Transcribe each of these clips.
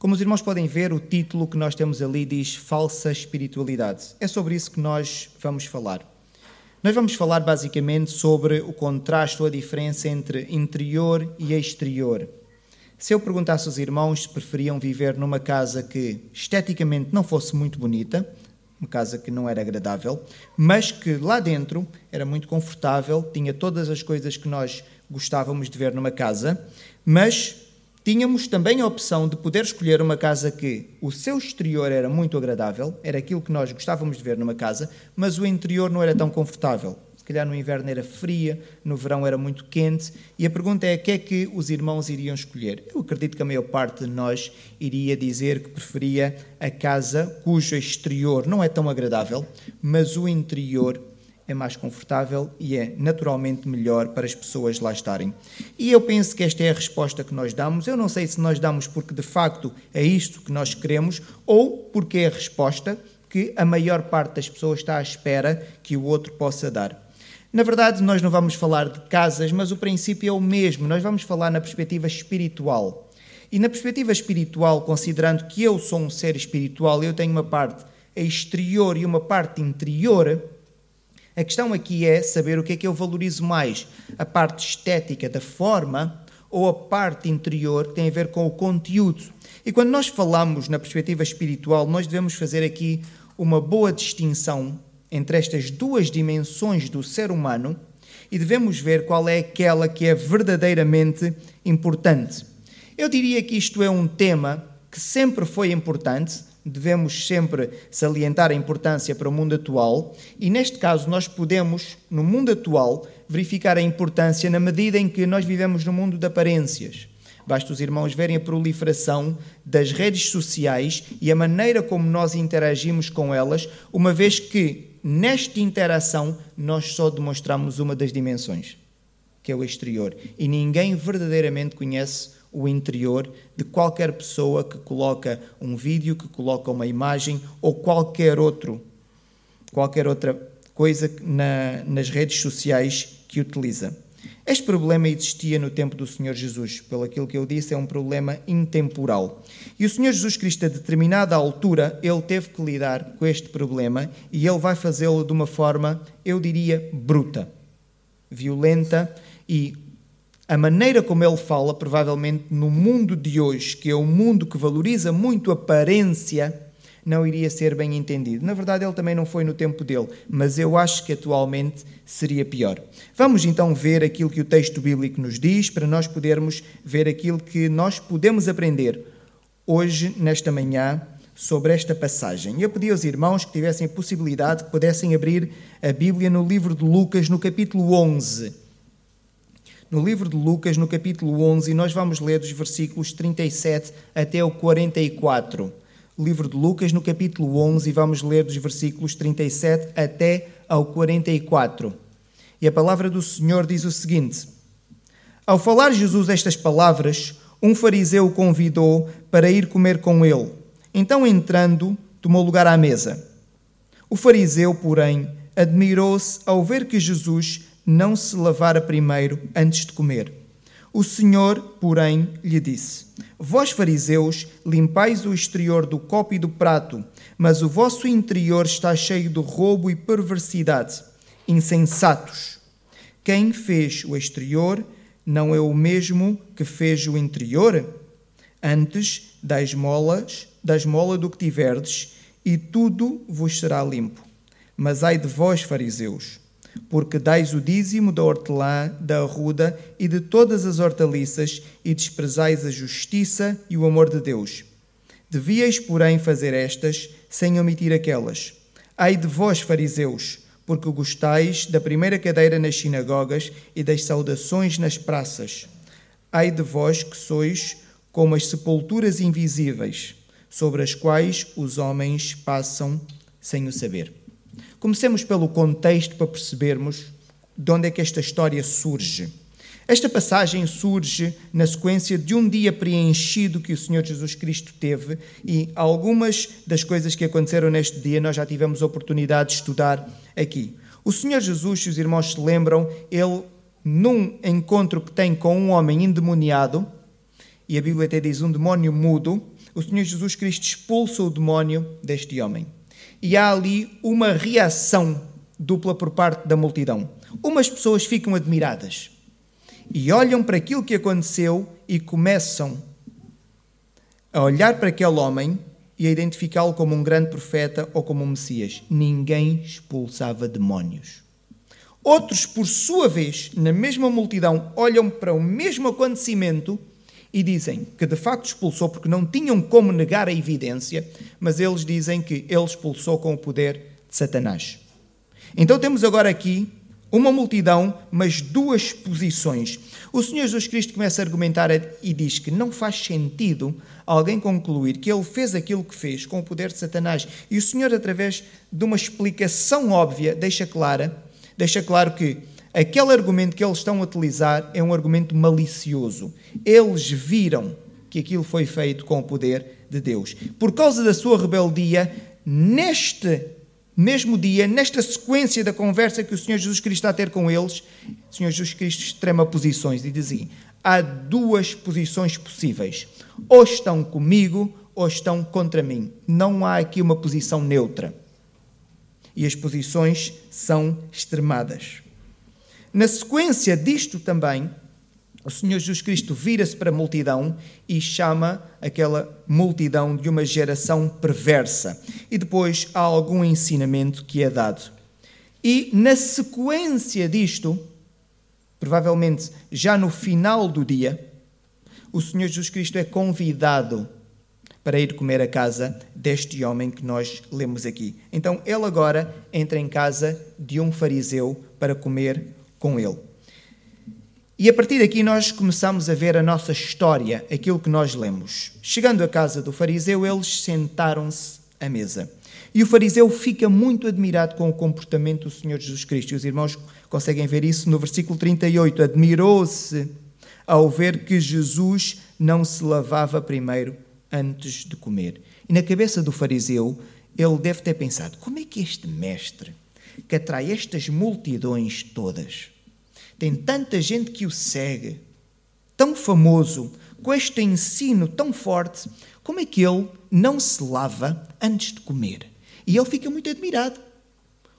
Como os irmãos podem ver, o título que nós temos ali diz Falsa Espiritualidade. É sobre isso que nós vamos falar. Nós vamos falar basicamente sobre o contraste ou a diferença entre interior e exterior. Se eu perguntasse aos irmãos se preferiam viver numa casa que esteticamente não fosse muito bonita, uma casa que não era agradável, mas que lá dentro era muito confortável, tinha todas as coisas que nós gostávamos de ver numa casa, mas Tínhamos também a opção de poder escolher uma casa que o seu exterior era muito agradável, era aquilo que nós gostávamos de ver numa casa, mas o interior não era tão confortável. Se calhar no inverno era fria, no verão era muito quente, e a pergunta é: o que é que os irmãos iriam escolher? Eu acredito que a maior parte de nós iria dizer que preferia a casa cujo exterior não é tão agradável, mas o interior é mais confortável e é naturalmente melhor para as pessoas lá estarem. E eu penso que esta é a resposta que nós damos. Eu não sei se nós damos porque de facto é isto que nós queremos ou porque é a resposta que a maior parte das pessoas está à espera que o outro possa dar. Na verdade, nós não vamos falar de casas, mas o princípio é o mesmo. Nós vamos falar na perspectiva espiritual. E na perspectiva espiritual, considerando que eu sou um ser espiritual, eu tenho uma parte exterior e uma parte interior, a questão aqui é saber o que é que eu valorizo mais: a parte estética da forma ou a parte interior que tem a ver com o conteúdo. E quando nós falamos na perspectiva espiritual, nós devemos fazer aqui uma boa distinção entre estas duas dimensões do ser humano e devemos ver qual é aquela que é verdadeiramente importante. Eu diria que isto é um tema que sempre foi importante, devemos sempre salientar a importância para o mundo atual, e neste caso nós podemos, no mundo atual, verificar a importância na medida em que nós vivemos no mundo de aparências. Basta os irmãos verem a proliferação das redes sociais e a maneira como nós interagimos com elas, uma vez que nesta interação nós só demonstramos uma das dimensões, que é o exterior, e ninguém verdadeiramente conhece o interior de qualquer pessoa que coloca um vídeo, que coloca uma imagem ou qualquer outro, qualquer outra coisa na, nas redes sociais que utiliza. Este problema existia no tempo do Senhor Jesus. Pelo aquilo que eu disse, é um problema intemporal. E o Senhor Jesus Cristo, a determinada altura, ele teve que lidar com este problema e ele vai fazê-lo de uma forma, eu diria, bruta, violenta e a maneira como ele fala, provavelmente no mundo de hoje, que é um mundo que valoriza muito a aparência, não iria ser bem entendido. Na verdade, ele também não foi no tempo dele, mas eu acho que atualmente seria pior. Vamos então ver aquilo que o texto bíblico nos diz, para nós podermos ver aquilo que nós podemos aprender hoje, nesta manhã, sobre esta passagem. Eu pedi aos irmãos que tivessem a possibilidade, que pudessem abrir a Bíblia no livro de Lucas, no capítulo 11 no livro de Lucas, no capítulo 11, e nós vamos ler dos versículos 37 até o 44. Livro de Lucas, no capítulo 11, e vamos ler dos versículos 37 até ao 44. E a palavra do Senhor diz o seguinte: Ao falar Jesus estas palavras, um fariseu o convidou para ir comer com ele. Então, entrando, tomou lugar à mesa. O fariseu, porém, admirou-se ao ver que Jesus não se lavara primeiro antes de comer. O Senhor, porém, lhe disse: Vós, fariseus, limpais o exterior do copo e do prato, mas o vosso interior está cheio de roubo e perversidade. Insensatos! Quem fez o exterior não é o mesmo que fez o interior? Antes, das molas, das mola do que tiverdes, e tudo vos será limpo. Mas ai de vós, fariseus, porque dais o dízimo da hortelã, da arruda e de todas as hortaliças, e desprezais a justiça e o amor de Deus. Devíeis, porém, fazer estas, sem omitir aquelas. Ai de vós, fariseus, porque gostais da primeira cadeira nas sinagogas e das saudações nas praças. Ai de vós que sois como as sepulturas invisíveis, sobre as quais os homens passam sem o saber. Comecemos pelo contexto para percebermos de onde é que esta história surge. Esta passagem surge na sequência de um dia preenchido que o Senhor Jesus Cristo teve e algumas das coisas que aconteceram neste dia nós já tivemos a oportunidade de estudar aqui. O Senhor Jesus, se os irmãos se lembram, ele, num encontro que tem com um homem endemoniado, e a Bíblia até diz um demónio mudo, o Senhor Jesus Cristo expulsa o demónio deste homem. E há ali uma reação dupla por parte da multidão. Umas pessoas ficam admiradas e olham para aquilo que aconteceu e começam a olhar para aquele homem e a identificá-lo como um grande profeta ou como um Messias. Ninguém expulsava demónios. Outros, por sua vez, na mesma multidão, olham para o mesmo acontecimento e dizem que de facto expulsou porque não tinham como negar a evidência, mas eles dizem que ele expulsou com o poder de Satanás. Então temos agora aqui uma multidão, mas duas posições. O Senhor Jesus Cristo começa a argumentar e diz que não faz sentido alguém concluir que ele fez aquilo que fez com o poder de Satanás. E o Senhor, através de uma explicação óbvia, deixa clara, deixa claro que aquele argumento que eles estão a utilizar é um argumento malicioso. Eles viram que aquilo foi feito com o poder de Deus. Por causa da sua rebeldia, neste mesmo dia, nesta sequência da conversa que o Senhor Jesus Cristo está a ter com eles, o Senhor Jesus Cristo extrema posições e diz assim: há duas posições possíveis. Ou estão comigo ou estão contra mim. Não há aqui uma posição neutra. E as posições são extremadas. Na sequência disto também, o Senhor Jesus Cristo vira-se para a multidão e chama aquela multidão de uma geração perversa. E depois há algum ensinamento que é dado. E na sequência disto, provavelmente já no final do dia, o Senhor Jesus Cristo é convidado para ir comer a casa deste homem que nós lemos aqui. Então ele agora entra em casa de um fariseu para comer com ele. E a partir daqui nós começamos a ver a nossa história, aquilo que nós lemos. Chegando à casa do fariseu, eles sentaram-se à mesa. E o fariseu fica muito admirado com o comportamento do Senhor Jesus Cristo. E os irmãos conseguem ver isso no versículo 38. Admirou-se ao ver que Jesus não se lavava primeiro antes de comer. E na cabeça do fariseu, ele deve ter pensado: como é que este mestre, que atrai estas multidões todas, tem tanta gente que o segue, tão famoso, com este ensino tão forte, como é que ele não se lava antes de comer? E ele fica muito admirado.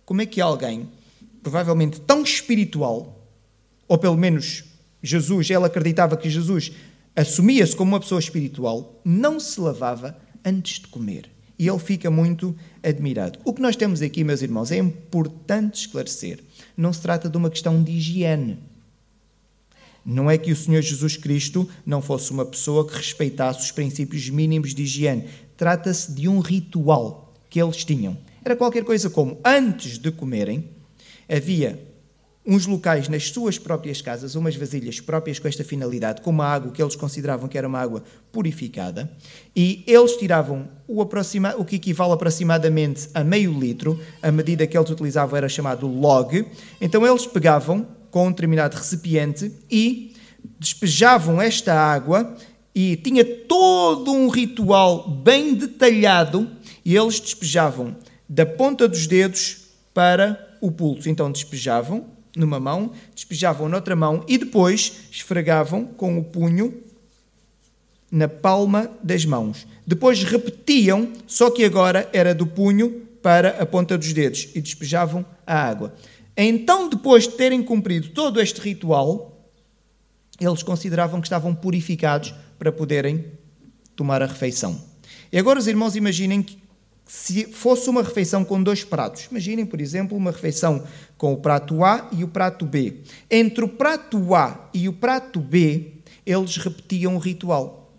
Como é que alguém, provavelmente tão espiritual, ou pelo menos Jesus, ele acreditava que Jesus assumia-se como uma pessoa espiritual, não se lavava antes de comer. E ele fica muito admirado. O que nós temos aqui, meus irmãos, é importante esclarecer não se trata de uma questão de higiene. Não é que o Senhor Jesus Cristo não fosse uma pessoa que respeitasse os princípios mínimos de higiene. Trata-se de um ritual que eles tinham. Era qualquer coisa como, antes de comerem, havia uns locais nas suas próprias casas, umas vasilhas próprias com esta finalidade, com uma água que eles consideravam que era uma água purificada, e eles tiravam o, aproxima, o que equivale aproximadamente a meio litro, a medida que eles utilizavam era chamado log, então eles pegavam com um determinado recipiente e despejavam esta água e tinha todo um ritual bem detalhado e eles despejavam da ponta dos dedos para o pulso. Então despejavam numa mão, despejavam noutra mão e depois esfregavam com o punho na palma das mãos. Depois repetiam, só que agora era do punho para a ponta dos dedos e despejavam a água. Então, depois de terem cumprido todo este ritual, eles consideravam que estavam purificados para poderem tomar a refeição. E agora os irmãos imaginem que se fosse uma refeição com dois pratos. Imaginem, por exemplo, uma refeição com o prato A e o prato B. Entre o prato A e o prato B, eles repetiam o ritual.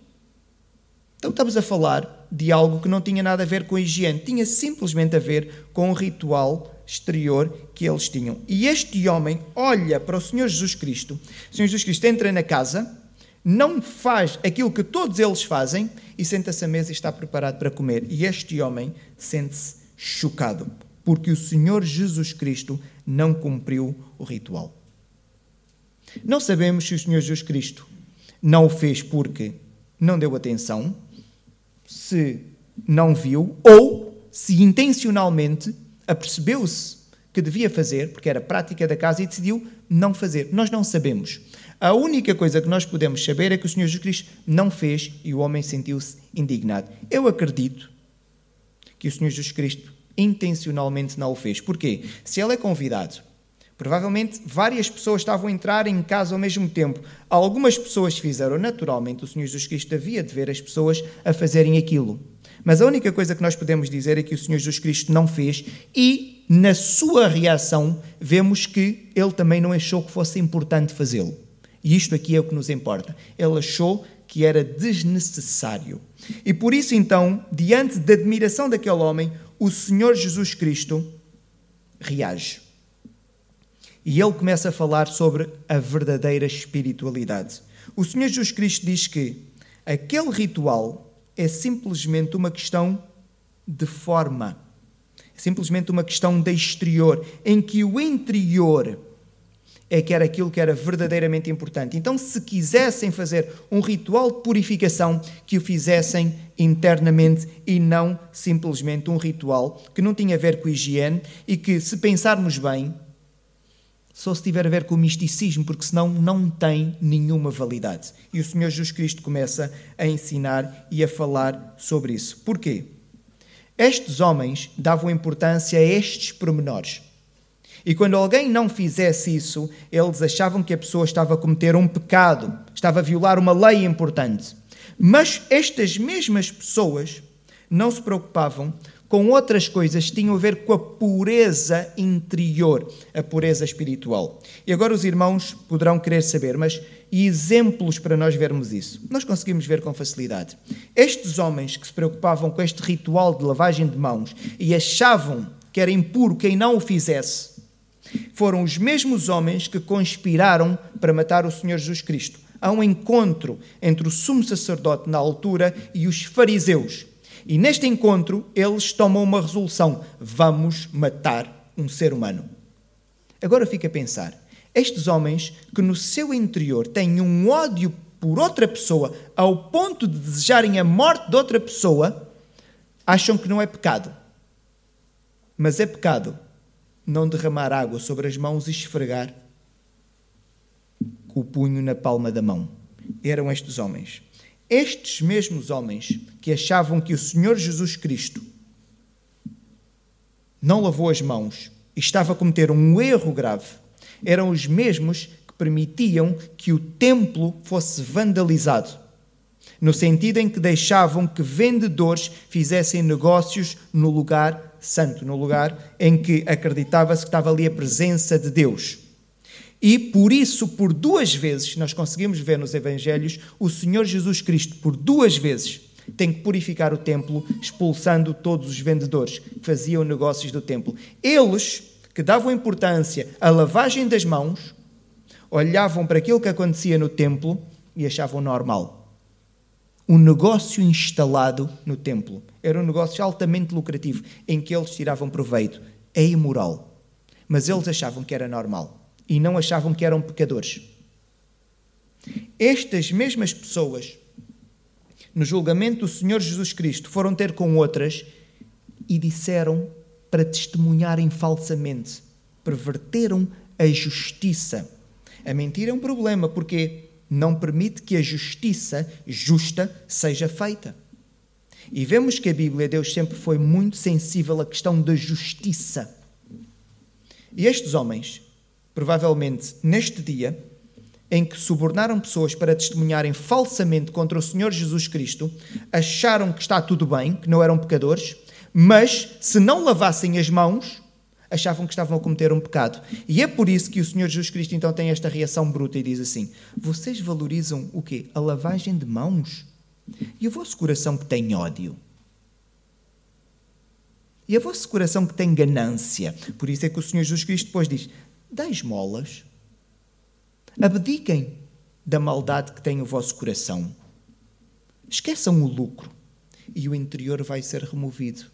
Então estamos a falar de algo que não tinha nada a ver com a higiene, tinha simplesmente a ver com o ritual exterior que eles tinham. E este homem olha para o Senhor Jesus Cristo. O Senhor Jesus Cristo entra na casa, não faz aquilo que todos eles fazem e senta-se à mesa e está preparado para comer. E este homem sente-se chocado, porque o Senhor Jesus Cristo não cumpriu o ritual. Não sabemos se o Senhor Jesus Cristo não o fez porque não deu atenção, se não viu, ou se intencionalmente apercebeu-se que devia fazer, porque era prática da casa, e decidiu não fazer. Nós não sabemos. A única coisa que nós podemos saber é que o Senhor Jesus Cristo não fez e o homem sentiu-se indignado. Eu acredito que o Senhor Jesus Cristo intencionalmente não o fez. Porquê? Se ele é convidado, provavelmente várias pessoas estavam a entrar em casa ao mesmo tempo. Algumas pessoas fizeram naturalmente, o Senhor Jesus Cristo havia de ver as pessoas a fazerem aquilo. Mas a única coisa que nós podemos dizer é que o Senhor Jesus Cristo não fez e, na sua reação, vemos que ele também não achou que fosse importante fazê-lo. E isto aqui é o que nos importa. Ele achou que era desnecessário. E por isso, então, diante da admiração daquele homem, o Senhor Jesus Cristo reage. E ele começa a falar sobre a verdadeira espiritualidade. O Senhor Jesus Cristo diz que aquele ritual é simplesmente uma questão de forma. É simplesmente uma questão de exterior, em que o interior é que era aquilo que era verdadeiramente importante. Então, se quisessem fazer um ritual de purificação, que o fizessem internamente e não simplesmente um ritual que não tinha a ver com higiene e que, se pensarmos bem, só se tiver a ver com o misticismo, porque senão não tem nenhuma validade. E o Senhor Jesus Cristo começa a ensinar e a falar sobre isso. Porquê? Estes homens davam importância a estes pormenores. E quando alguém não fizesse isso, eles achavam que a pessoa estava a cometer um pecado, estava a violar uma lei importante. Mas estas mesmas pessoas não se preocupavam com outras coisas tinham a ver com a pureza interior, a pureza espiritual. E agora os irmãos poderão querer saber, mas e exemplos para nós vermos isso? Nós conseguimos ver com facilidade. Estes homens que se preocupavam com este ritual de lavagem de mãos e achavam que era impuro quem não o fizesse, foram os mesmos homens que conspiraram para matar o Senhor Jesus Cristo. Há um encontro entre o sumo sacerdote na altura e os fariseus e neste encontro, eles tomam uma resolução: vamos matar um ser humano. Agora fica a pensar: estes homens que no seu interior têm um ódio por outra pessoa ao ponto de desejarem a morte de outra pessoa, acham que não é pecado. Mas é pecado não derramar água sobre as mãos e esfregar o punho na palma da mão. Eram estes homens. Estes mesmos homens que achavam que o Senhor Jesus Cristo não lavou as mãos e estava a cometer um erro grave, eram os mesmos que permitiam que o templo fosse vandalizado, no sentido em que deixavam que vendedores fizessem negócios no lugar santo, no lugar em que acreditava-se que estava ali a presença de Deus. E por isso, por duas vezes, nós conseguimos ver nos Evangelhos, o Senhor Jesus Cristo, por duas vezes, tem que purificar o templo, expulsando todos os vendedores que faziam negócios do templo. Eles, que davam importância à lavagem das mãos, olhavam para aquilo que acontecia no templo e achavam normal. Um negócio instalado no templo. Era um negócio altamente lucrativo, em que eles tiravam proveito. É imoral. Mas eles achavam que era normal e não achavam que eram pecadores. Estas mesmas pessoas, no julgamento do Senhor Jesus Cristo, foram ter com outras e disseram para testemunharem falsamente, perverteram a justiça. A mentira é um problema porque não permite que a justiça justa seja feita. E vemos que a Bíblia, Deus sempre foi muito sensível à questão da justiça. E estes homens provavelmente neste dia, em que subornaram pessoas para testemunharem falsamente contra o Senhor Jesus Cristo, acharam que está tudo bem, que não eram pecadores, mas se não lavassem as mãos, achavam que estavam a cometer um pecado. E é por isso que o Senhor Jesus Cristo então tem esta reação bruta e diz assim: Vocês valorizam o quê? A lavagem de mãos? E o vosso coração que tem ódio? E a vosso coração que tem ganância? Por isso é que o Senhor Jesus Cristo depois diz: dá esmolas. Abdiquem da maldade que tem o vosso coração. Esqueçam o lucro e o interior vai ser removido.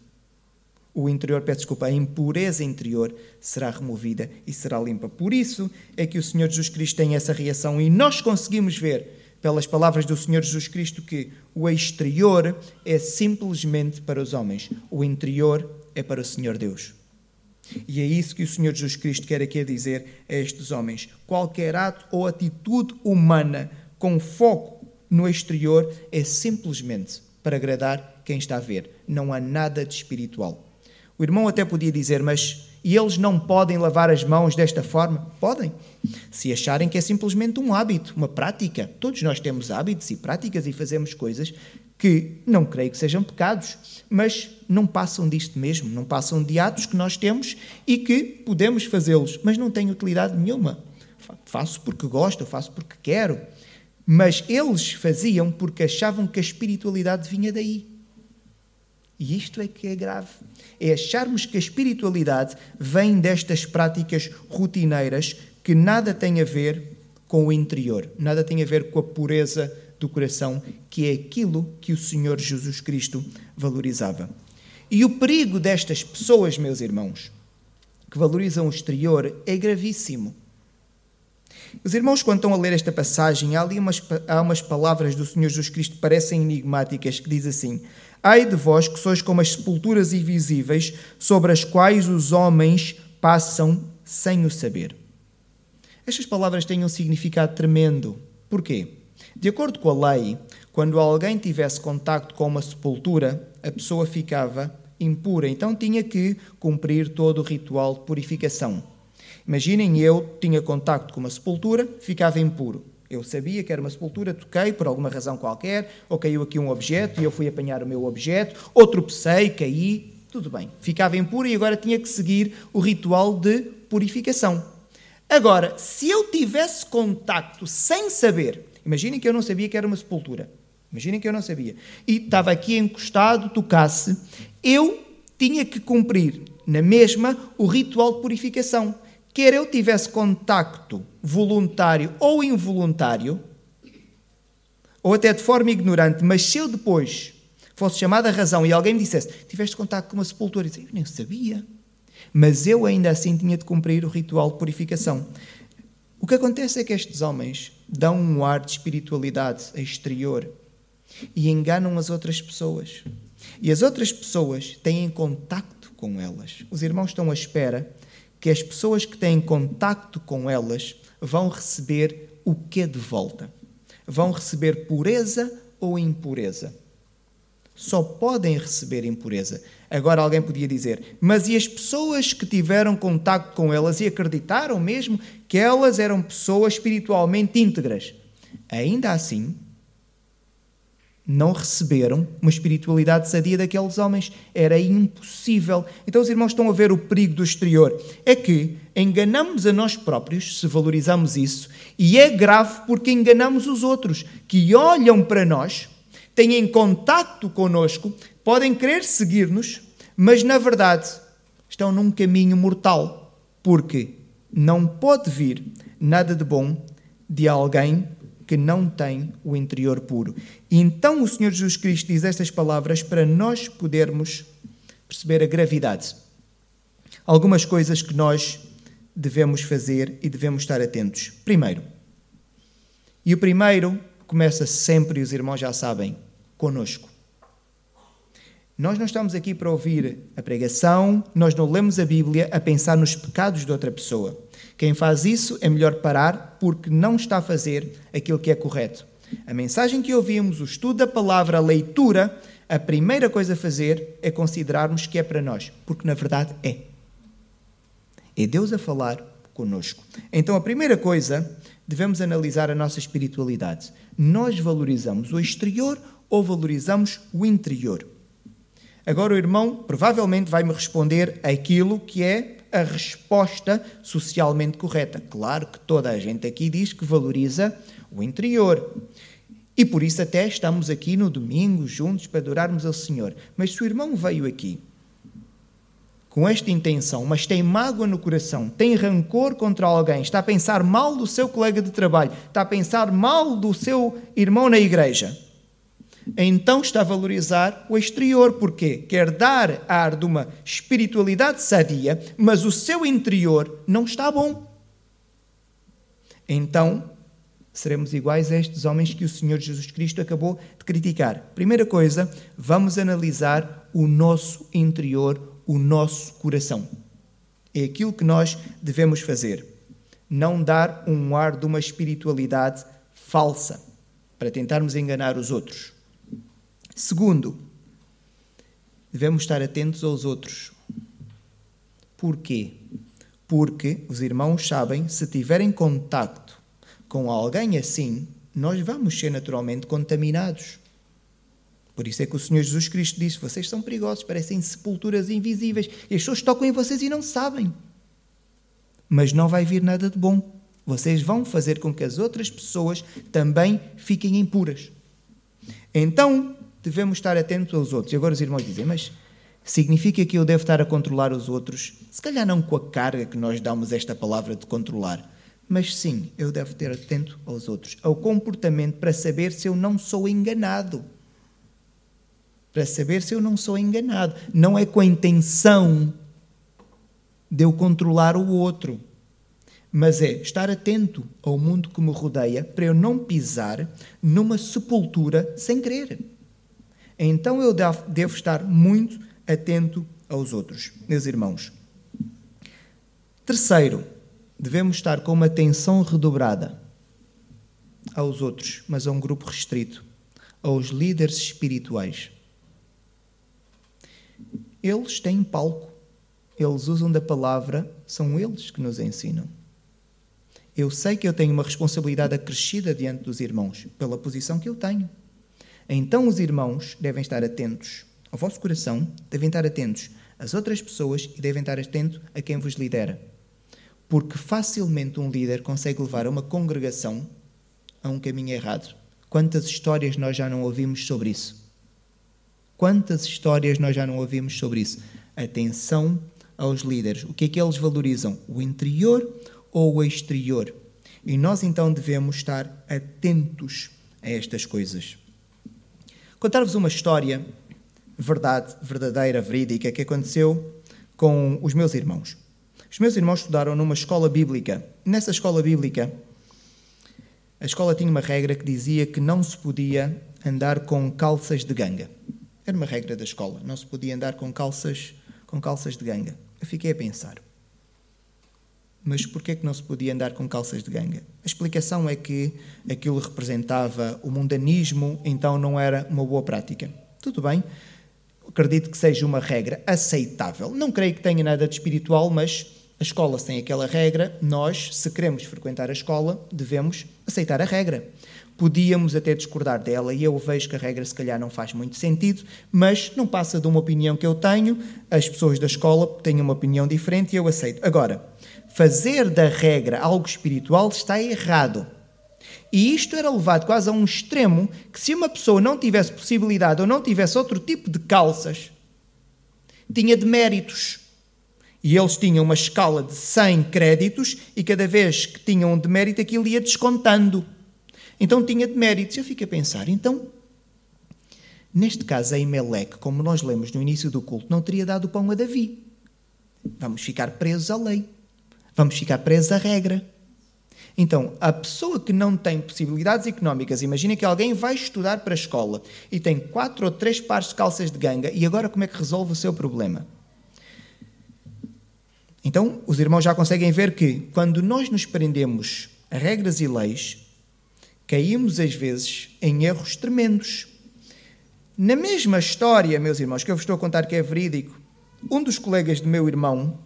O interior, peço desculpa, a impureza interior será removida e será limpa. Por isso é que o Senhor Jesus Cristo tem essa reação e nós conseguimos ver, pelas palavras do Senhor Jesus Cristo, que o exterior é simplesmente para os homens, o interior é para o Senhor Deus. E é isso que o Senhor Jesus Cristo quer aqui dizer a estes homens. Qualquer ato ou atitude humana com foco no exterior é simplesmente para agradar quem está a ver. Não há nada de espiritual. O irmão até podia dizer, mas e eles não podem lavar as mãos desta forma? Podem. Se acharem que é simplesmente um hábito, uma prática. Todos nós temos hábitos e práticas e fazemos coisas que não creio que sejam pecados, mas não passam disto mesmo, não passam de atos que nós temos e que podemos fazê-los, mas não têm utilidade nenhuma. Faço porque gosto, faço porque quero. Mas eles faziam porque achavam que a espiritualidade vinha daí. E isto é que é grave. É acharmos que a espiritualidade vem destas práticas rotineiras que nada têm a ver com o interior, nada tem a ver com a pureza do coração, que é aquilo que o Senhor Jesus Cristo valorizava. E o perigo destas pessoas, meus irmãos, que valorizam o exterior, é gravíssimo. Os irmãos, quando estão a ler esta passagem, há ali umas, há umas palavras do Senhor Jesus Cristo que parecem enigmáticas, que diz assim: Ai de vós que sois como as sepulturas invisíveis, sobre as quais os homens passam sem o saber. Estas palavras têm um significado tremendo. Porquê? De acordo com a lei, quando alguém tivesse contacto com uma sepultura, a pessoa ficava impura, então tinha que cumprir todo o ritual de purificação. Imaginem, eu tinha contacto com uma sepultura, ficava impuro. Eu sabia que era uma sepultura, toquei por alguma razão qualquer, ou caiu aqui um objeto e eu fui apanhar o meu objeto, ou tropecei, caí, tudo bem. Ficava impuro e agora tinha que seguir o ritual de purificação. Agora, se eu tivesse contacto sem saber, imaginem que eu não sabia que era uma sepultura, imaginem que eu não sabia, e estava aqui encostado, tocasse, eu tinha que cumprir na mesma o ritual de purificação quer eu tivesse contacto voluntário ou involuntário, ou até de forma ignorante, mas se eu depois fosse chamado a razão e alguém me dissesse tiveste contacto com uma sepultura, eu, disse, eu nem sabia. Mas eu ainda assim tinha de cumprir o ritual de purificação. O que acontece é que estes homens dão um ar de espiritualidade exterior e enganam as outras pessoas. E as outras pessoas têm contacto com elas. Os irmãos estão à espera que as pessoas que têm contacto com elas vão receber o que de volta? Vão receber pureza ou impureza? Só podem receber impureza. Agora alguém podia dizer, mas e as pessoas que tiveram contacto com elas e acreditaram mesmo que elas eram pessoas espiritualmente íntegras? Ainda assim, não receberam uma espiritualidade sadia daqueles homens. Era impossível. Então os irmãos estão a ver o perigo do exterior. É que enganamos a nós próprios, se valorizamos isso, e é grave porque enganamos os outros, que olham para nós, têm contato conosco, podem querer seguir-nos, mas na verdade estão num caminho mortal. Porque não pode vir nada de bom de alguém que não tem o interior puro. Então o Senhor Jesus Cristo diz estas palavras para nós podermos perceber a gravidade. Algumas coisas que nós devemos fazer e devemos estar atentos. Primeiro, e o primeiro começa sempre, e os irmãos já sabem, conosco. Nós não estamos aqui para ouvir a pregação, nós não lemos a Bíblia a pensar nos pecados de outra pessoa. Quem faz isso é melhor parar porque não está a fazer aquilo que é correto. A mensagem que ouvimos, o estudo da palavra, a leitura, a primeira coisa a fazer é considerarmos que é para nós, porque na verdade é. É Deus a falar conosco. Então a primeira coisa, devemos analisar a nossa espiritualidade. Nós valorizamos o exterior ou valorizamos o interior? Agora o irmão provavelmente vai me responder aquilo que é a resposta socialmente correta. Claro que toda a gente aqui diz que valoriza o interior. E por isso até estamos aqui no domingo juntos para adorarmos ao Senhor. Mas se o irmão veio aqui com esta intenção, mas tem mágoa no coração, tem rancor contra alguém, está a pensar mal do seu colega de trabalho, está a pensar mal do seu irmão na igreja, então está a valorizar o exterior, porque quer dar ar de uma espiritualidade sadia, mas o seu interior não está bom. Então, seremos iguais a estes homens que o Senhor Jesus Cristo acabou de criticar. Primeira coisa, vamos analisar o nosso interior, o nosso coração. É aquilo que nós devemos fazer. Não dar um ar de uma espiritualidade falsa para tentarmos enganar os outros. Segundo, devemos estar atentos aos outros. Porquê? Porque os irmãos sabem, se tiverem contacto com alguém assim, nós vamos ser naturalmente contaminados. Por isso é que o Senhor Jesus Cristo disse: Vocês são perigosos, parecem sepulturas invisíveis. E as pessoas tocam em vocês e não sabem. Mas não vai vir nada de bom. Vocês vão fazer com que as outras pessoas também fiquem impuras. Então, devemos estar atentos aos outros. E agora os irmãos dizem: Mas significa que eu devo estar a controlar os outros? Se calhar não com a carga que nós damos esta palavra de controlar. Mas sim, eu devo ter atento aos outros, ao comportamento, para saber se eu não sou enganado para saber se eu não sou enganado. Não é com a intenção de eu controlar o outro, mas é estar atento ao mundo que me rodeia para eu não pisar numa sepultura sem querer. Então eu devo estar muito atento aos outros, meus irmãos. Terceiro, devemos estar com uma atenção redobrada aos outros, mas a um grupo restrito, aos líderes espirituais. Eles têm palco, eles usam da palavra, são eles que nos ensinam. Eu sei que eu tenho uma responsabilidade acrescida diante dos irmãos, pela posição que eu tenho. Então os irmãos devem estar atentos ao vosso coração, devem estar atentos às outras pessoas e devem estar atentos a quem vos lidera. Porque facilmente um líder consegue levar uma congregação a um caminho errado. Quantas histórias nós já não ouvimos sobre isso? Quantas histórias nós já não ouvimos sobre isso? Atenção aos líderes. O que é que eles valorizam? O interior ou o exterior? E nós então devemos estar atentos a estas coisas. Contar-vos uma história, verdade, verdadeira, verídica, que aconteceu com os meus irmãos. Os meus irmãos estudaram numa escola bíblica. Nessa escola bíblica, a escola tinha uma regra que dizia que não se podia andar com calças de ganga. Era uma regra da escola, não se podia andar com calças, com calças de ganga. Eu fiquei a pensar. Mas porquê que não se podia andar com calças de ganga? A explicação é que aquilo representava o mundanismo, então não era uma boa prática. Tudo bem, acredito que seja uma regra aceitável. Não creio que tenha nada de espiritual, mas a escola sem aquela regra, nós, se queremos frequentar a escola, devemos aceitar a regra podíamos até discordar dela e eu vejo que a regra se calhar não faz muito sentido, mas não passa de uma opinião que eu tenho, as pessoas da escola têm uma opinião diferente e eu aceito. Agora, fazer da regra algo espiritual está errado. E isto era levado quase a um extremo que se uma pessoa não tivesse possibilidade ou não tivesse outro tipo de calças, tinha deméritos. E eles tinham uma escala de 100 créditos e cada vez que tinham um demérito aquilo ia descontando. Então tinha deméritos. Eu fico a pensar, então, neste caso, a Emelec, como nós lemos no início do culto, não teria dado pão a Davi. Vamos ficar presos à lei. Vamos ficar presos à regra. Então, a pessoa que não tem possibilidades económicas, imagina que alguém vai estudar para a escola e tem quatro ou três pares de calças de ganga, e agora como é que resolve o seu problema? Então, os irmãos já conseguem ver que quando nós nos prendemos a regras e leis, caímos às vezes em erros tremendos. Na mesma história, meus irmãos, que eu vos estou a contar que é verídico, um dos colegas do meu irmão,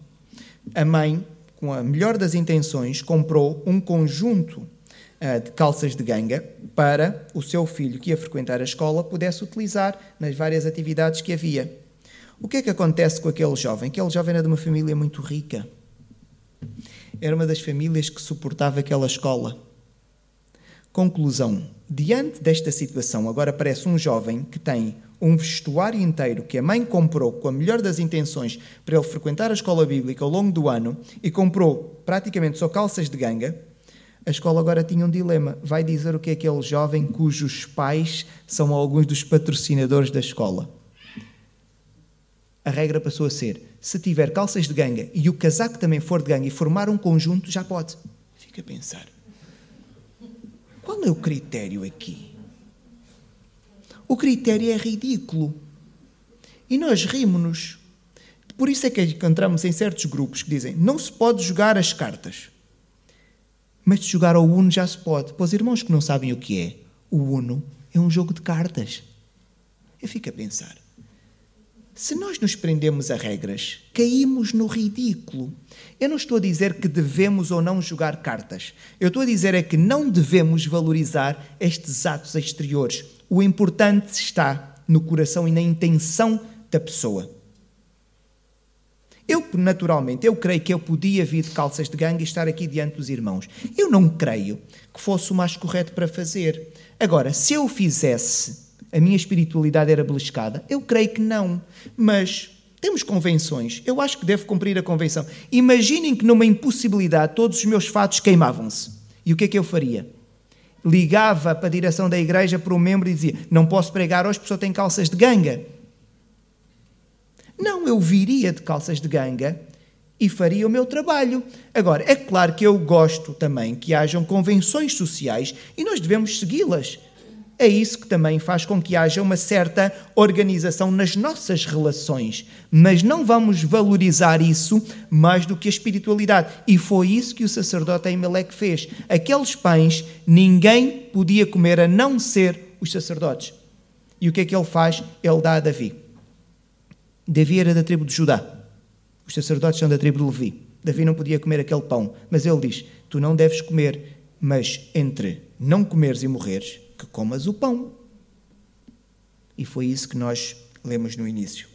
a mãe, com a melhor das intenções, comprou um conjunto uh, de calças de ganga para o seu filho, que ia frequentar a escola, pudesse utilizar nas várias atividades que havia. O que é que acontece com aquele jovem? Aquele jovem era de uma família muito rica. Era uma das famílias que suportava aquela escola Conclusão: diante desta situação, agora aparece um jovem que tem um vestuário inteiro que a mãe comprou com a melhor das intenções para ele frequentar a escola bíblica ao longo do ano e comprou praticamente só calças de ganga. A escola agora tinha um dilema. Vai dizer o que é aquele jovem cujos pais são alguns dos patrocinadores da escola. A regra passou a ser: se tiver calças de ganga e o casaco também for de ganga e formar um conjunto, já pode. Fica a pensar. Qual é o critério aqui? O critério é ridículo. E nós rimos-nos. Por isso é que encontramos em certos grupos que dizem não se pode jogar as cartas. Mas de jogar ao Uno já se pode. Para os irmãos que não sabem o que é, o Uno é um jogo de cartas. Eu fico a pensar. Se nós nos prendemos a regras, caímos no ridículo. Eu não estou a dizer que devemos ou não jogar cartas. Eu estou a dizer é que não devemos valorizar estes atos exteriores. O importante está no coração e na intenção da pessoa. Eu, naturalmente, eu creio que eu podia vir de calças de gangue e estar aqui diante dos irmãos. Eu não creio que fosse o mais correto para fazer. Agora, se eu fizesse, a minha espiritualidade era beliscada? Eu creio que não. Mas temos convenções. Eu acho que devo cumprir a convenção. Imaginem que numa impossibilidade todos os meus fatos queimavam-se. E o que é que eu faria? Ligava para a direção da igreja para um membro e dizia: Não posso pregar hoje porque só tem calças de ganga. Não, eu viria de calças de ganga e faria o meu trabalho. Agora, é claro que eu gosto também que hajam convenções sociais e nós devemos segui-las. É isso que também faz com que haja uma certa organização nas nossas relações, mas não vamos valorizar isso mais do que a espiritualidade. E foi isso que o sacerdote Emelec fez. Aqueles pães ninguém podia comer a não ser os sacerdotes. E o que é que ele faz? Ele dá a Davi. Davi era da tribo de Judá. Os sacerdotes são da tribo de Levi. Davi não podia comer aquele pão, mas ele diz: Tu não deves comer, mas entre não comeres e morreres, que comas o pão. E foi isso que nós lemos no início.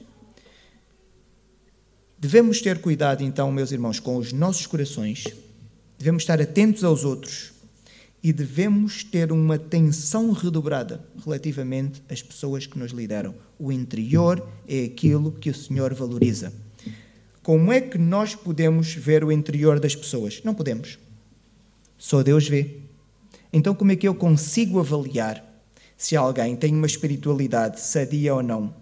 Devemos ter cuidado, então, meus irmãos, com os nossos corações, devemos estar atentos aos outros e devemos ter uma atenção redobrada relativamente às pessoas que nos lideram. O interior é aquilo que o Senhor valoriza. Como é que nós podemos ver o interior das pessoas? Não podemos. Só Deus vê. Então, como é que eu consigo avaliar se alguém tem uma espiritualidade sadia ou não?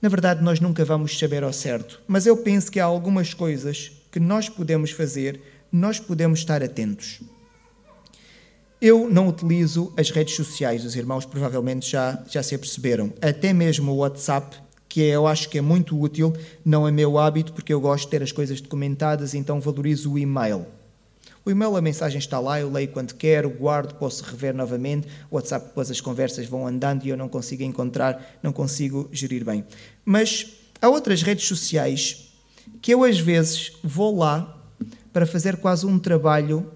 Na verdade, nós nunca vamos saber ao certo, mas eu penso que há algumas coisas que nós podemos fazer, nós podemos estar atentos. Eu não utilizo as redes sociais, os irmãos provavelmente já, já se aperceberam. Até mesmo o WhatsApp, que é, eu acho que é muito útil, não é meu hábito, porque eu gosto de ter as coisas documentadas, então valorizo o e-mail. O e-mail, a mensagem está lá, eu leio quando quero, guardo, posso rever novamente. O WhatsApp, depois as conversas vão andando e eu não consigo encontrar, não consigo gerir bem. Mas há outras redes sociais que eu às vezes vou lá para fazer quase um trabalho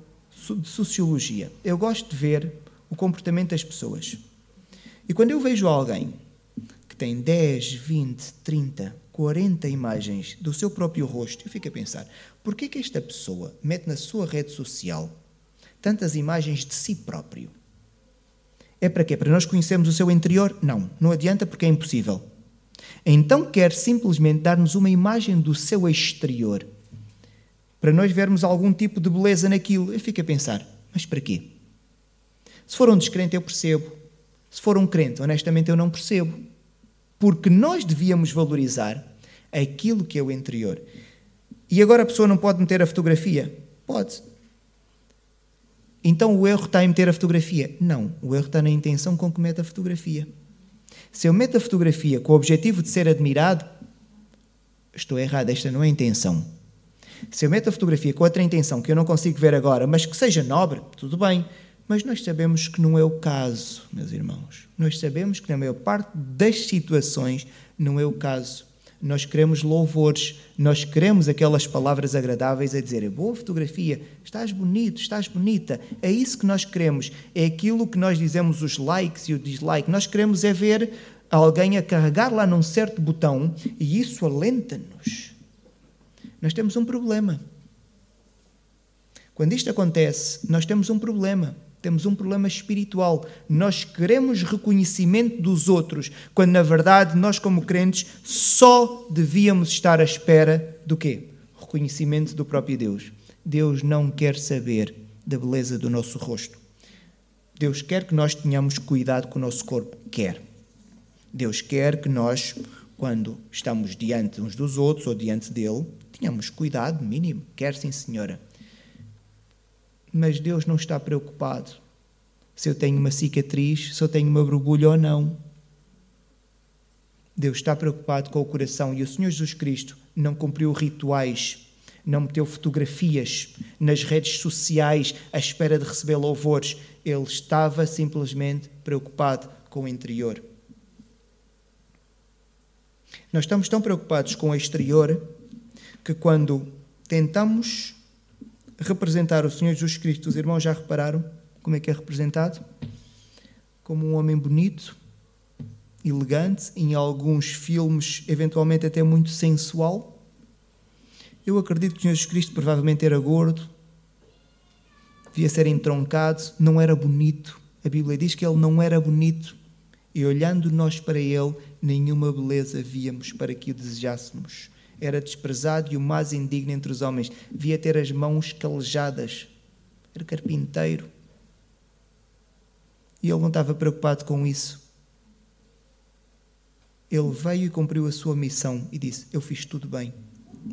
de sociologia. Eu gosto de ver o comportamento das pessoas. E quando eu vejo alguém que tem 10, 20, 30, 40 imagens do seu próprio rosto, eu fico a pensar: por que, que esta pessoa mete na sua rede social tantas imagens de si próprio? É para quê? Para nós conhecermos o seu interior? Não, não adianta porque é impossível. Então quer simplesmente dar-nos uma imagem do seu exterior para nós vermos algum tipo de beleza naquilo. Eu fico a pensar, mas para quê? Se for um descrente, eu percebo. Se for um crente, honestamente, eu não percebo. Porque nós devíamos valorizar aquilo que é o interior. E agora a pessoa não pode meter a fotografia? Pode. Então o erro está em meter a fotografia? Não. O erro está na intenção com que mete a fotografia. Se eu meto a fotografia com o objetivo de ser admirado, estou errado. Esta não é a intenção. Se eu meto a fotografia com outra intenção que eu não consigo ver agora, mas que seja nobre, tudo bem. Mas nós sabemos que não é o caso, meus irmãos. Nós sabemos que na maior parte das situações não é o caso. Nós queremos louvores, nós queremos aquelas palavras agradáveis a dizer: boa fotografia, estás bonito, estás bonita. É isso que nós queremos. É aquilo que nós dizemos os likes e o dislike. Nós queremos é ver alguém a carregar lá num certo botão e isso alenta-nos nós temos um problema. Quando isto acontece, nós temos um problema. Temos um problema espiritual. Nós queremos reconhecimento dos outros, quando na verdade nós, como crentes, só devíamos estar à espera do quê? Reconhecimento do próprio Deus. Deus não quer saber da beleza do nosso rosto. Deus quer que nós tenhamos cuidado com o nosso corpo. Quer. Deus quer que nós, quando estamos diante uns dos outros ou diante dele, Tenhamos cuidado mínimo, quer sim, senhora. Mas Deus não está preocupado se eu tenho uma cicatriz, se eu tenho uma borbulha ou não. Deus está preocupado com o coração e o Senhor Jesus Cristo não cumpriu rituais, não meteu fotografias nas redes sociais à espera de receber louvores. Ele estava simplesmente preocupado com o interior. Nós estamos tão preocupados com o exterior que quando tentamos representar o Senhor Jesus Cristo, os irmãos já repararam como é que é representado? Como um homem bonito, elegante, em alguns filmes, eventualmente até muito sensual. Eu acredito que o Senhor Jesus Cristo provavelmente era gordo, devia ser entroncado, não era bonito. A Bíblia diz que ele não era bonito. E olhando nós para ele, nenhuma beleza víamos para que o desejássemos. Era desprezado e o mais indigno entre os homens. Via ter as mãos calejadas. Era carpinteiro. E ele não estava preocupado com isso. Ele veio e cumpriu a sua missão e disse: Eu fiz tudo bem.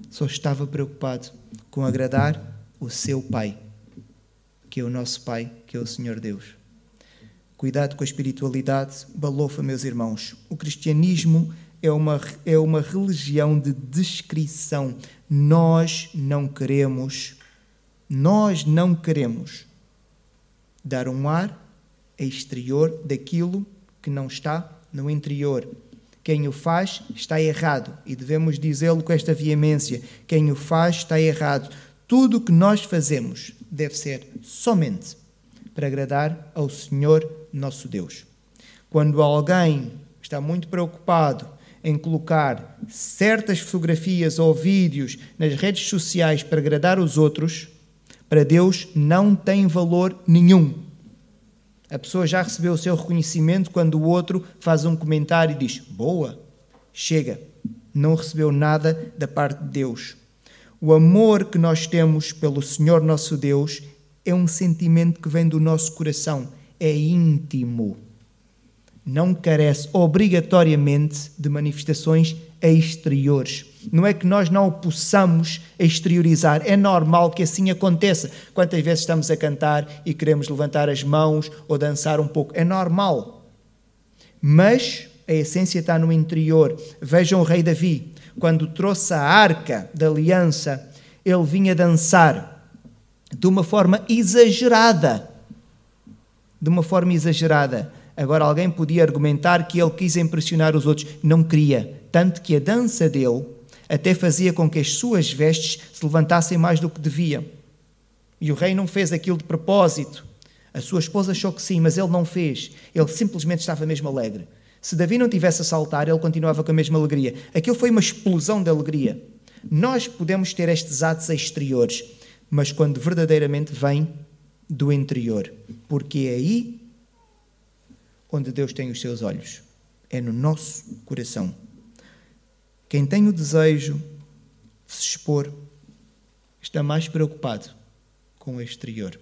Só estava preocupado com agradar o seu Pai, que é o nosso Pai, que é o Senhor Deus. Cuidado com a espiritualidade, balofa, meus irmãos. O cristianismo é uma, é uma religião de descrição. Nós não queremos, nós não queremos dar um ar exterior daquilo que não está no interior. Quem o faz está errado e devemos dizê-lo com esta veemência: quem o faz está errado. Tudo o que nós fazemos deve ser somente para agradar ao Senhor nosso Deus. Quando alguém está muito preocupado em colocar certas fotografias ou vídeos nas redes sociais para agradar os outros, para Deus não tem valor nenhum. A pessoa já recebeu o seu reconhecimento quando o outro faz um comentário e diz: Boa, chega. Não recebeu nada da parte de Deus. O amor que nós temos pelo Senhor nosso Deus é um sentimento que vem do nosso coração é íntimo. Não carece obrigatoriamente de manifestações exteriores. Não é que nós não o possamos exteriorizar, é normal que assim aconteça. Quantas vezes estamos a cantar e queremos levantar as mãos ou dançar um pouco? É normal. Mas a essência está no interior. Vejam o rei Davi, quando trouxe a arca da aliança, ele vinha dançar de uma forma exagerada de uma forma exagerada. Agora, alguém podia argumentar que ele quis impressionar os outros. Não queria. Tanto que a dança dele até fazia com que as suas vestes se levantassem mais do que deviam. E o rei não fez aquilo de propósito. A sua esposa achou que sim, mas ele não fez. Ele simplesmente estava mesmo alegre. Se Davi não tivesse a saltar, ele continuava com a mesma alegria. Aquilo foi uma explosão de alegria. Nós podemos ter estes atos exteriores, mas quando verdadeiramente vem do interior, porque é aí onde Deus tem os seus olhos, é no nosso coração. Quem tem o desejo de se expor está mais preocupado com o exterior.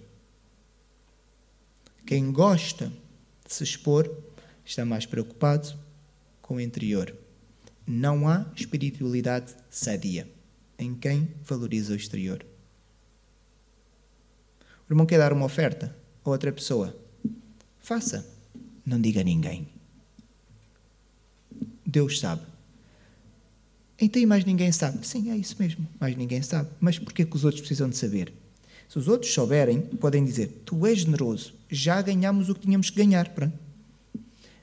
Quem gosta de se expor está mais preocupado com o interior. Não há espiritualidade sadia em quem valoriza o exterior. O irmão quer dar uma oferta a outra pessoa. Faça. Não diga a ninguém. Deus sabe. Então e mais ninguém sabe? Sim, é isso mesmo. Mais ninguém sabe. Mas porquê que os outros precisam de saber? Se os outros souberem, podem dizer: Tu és generoso, já ganhamos o que tínhamos que ganhar. Pronto.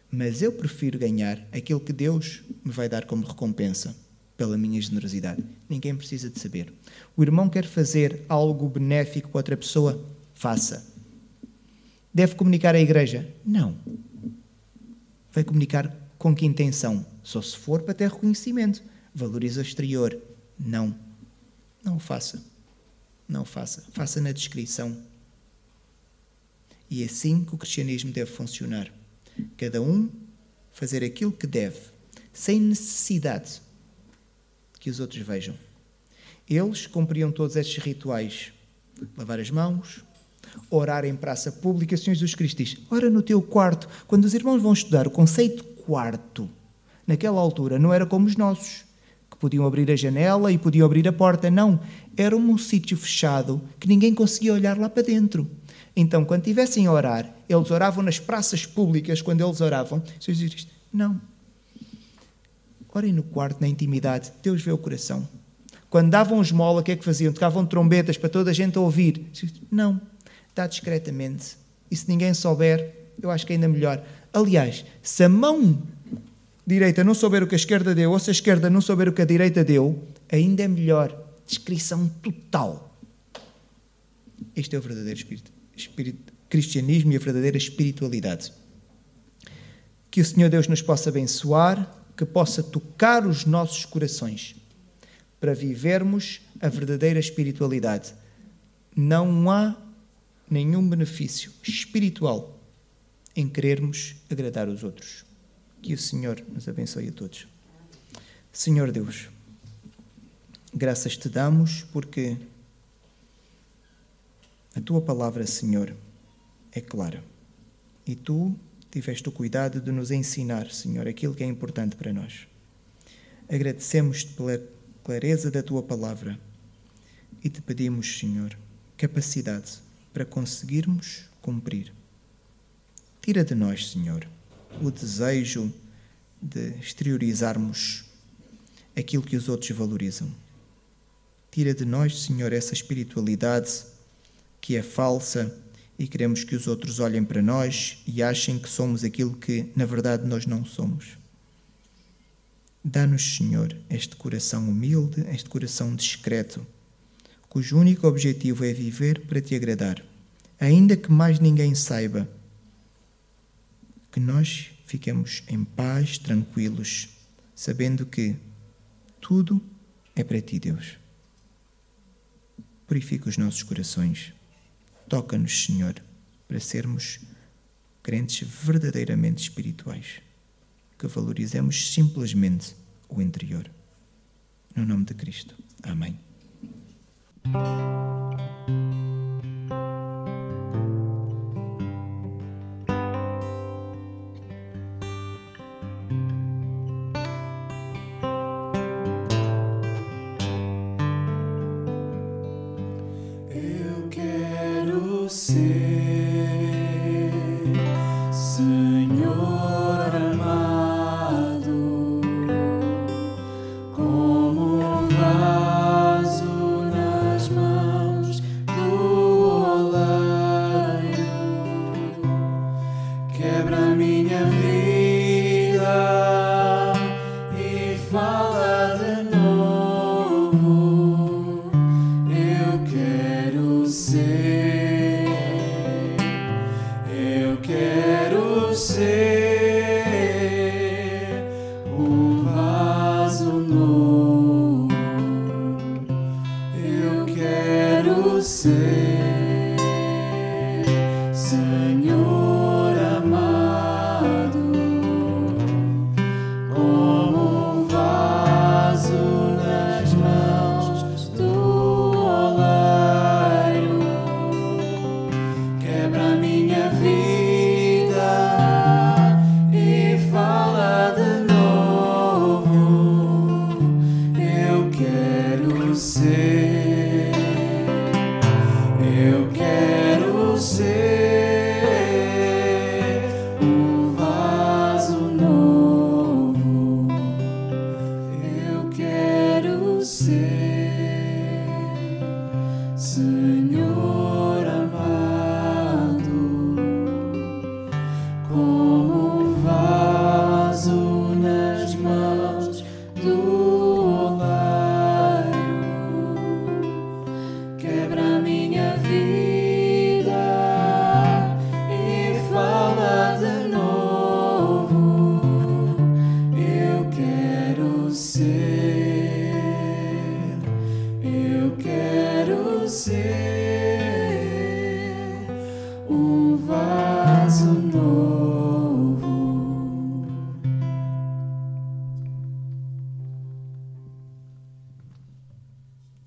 Mas eu prefiro ganhar aquilo que Deus me vai dar como recompensa pela minha generosidade. Ninguém precisa de saber. O irmão quer fazer algo benéfico para outra pessoa? Faça. Deve comunicar à igreja? Não. Vai comunicar com que intenção? Só se for para ter reconhecimento. Valoriza o exterior? Não. Não o faça. Não o faça. Faça na descrição. E é assim que o cristianismo deve funcionar. Cada um fazer aquilo que deve, sem necessidade que os outros vejam. Eles cumpriam todos estes rituais: lavar as mãos, orar em praça pública. Senhor Jesus Cristo diz: ora no teu quarto. Quando os irmãos vão estudar o conceito quarto, naquela altura não era como os nossos, que podiam abrir a janela e podiam abrir a porta. Não, era um sítio fechado que ninguém conseguia olhar lá para dentro. Então, quando tivessem a orar, eles oravam nas praças públicas, quando eles oravam, Senhor Jesus Cristo, não. Orem no quarto, na intimidade. Deus vê o coração. Quando davam esmola, o que é que faziam? Tocavam trombetas para toda a gente ouvir. Não. Dá discretamente. E se ninguém souber, eu acho que é ainda melhor. Aliás, se a mão direita não souber o que a esquerda deu, ou se a esquerda não souber o que a direita deu, ainda é melhor. Descrição total. Este é o verdadeiro espírito, espírito, cristianismo e a verdadeira espiritualidade. Que o Senhor Deus nos possa abençoar, que possa tocar os nossos corações para vivermos a verdadeira espiritualidade. Não há nenhum benefício espiritual em querermos agradar os outros. Que o Senhor nos abençoe a todos. Senhor Deus, graças te damos porque a tua palavra, Senhor, é clara. E tu tiveste o cuidado de nos ensinar, Senhor, aquilo que é importante para nós. Agradecemos-te pela clareza da tua palavra e te pedimos, Senhor, capacidade para conseguirmos cumprir. Tira de nós, Senhor, o desejo de exteriorizarmos aquilo que os outros valorizam. Tira de nós, Senhor, essa espiritualidade que é falsa e queremos que os outros olhem para nós e achem que somos aquilo que, na verdade, nós não somos. Dá-nos, Senhor, este coração humilde, este coração discreto, cujo único objetivo é viver para te agradar, ainda que mais ninguém saiba que nós fiquemos em paz, tranquilos, sabendo que tudo é para ti, Deus. Purifica os nossos corações. Toca-nos, Senhor, para sermos crentes verdadeiramente espirituais, que valorizemos simplesmente o interior. No nome de Cristo. Amém. Um